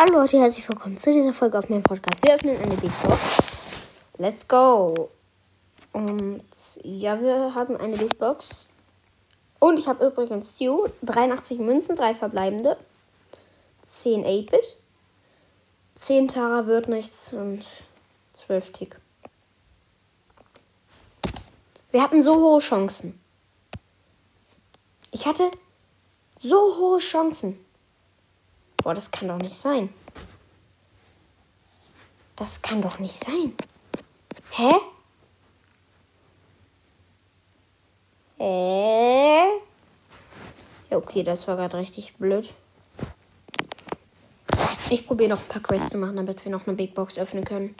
Hallo Leute, herzlich willkommen zu dieser Folge auf meinem Podcast. Wir öffnen eine Big Box. Let's go! Und ja, wir haben eine Big Box. Und ich habe übrigens Stu, 83 Münzen, 3 verbleibende, 10 8-Bit, 10 Tara wird nichts und 12 Tick. Wir hatten so hohe Chancen. Ich hatte so hohe Chancen. Boah, das kann doch nicht sein. Das kann doch nicht sein. Hä? Hä? Ja, okay, das war gerade richtig blöd. Ich probiere noch ein paar Quests zu machen, damit wir noch eine Big Box öffnen können.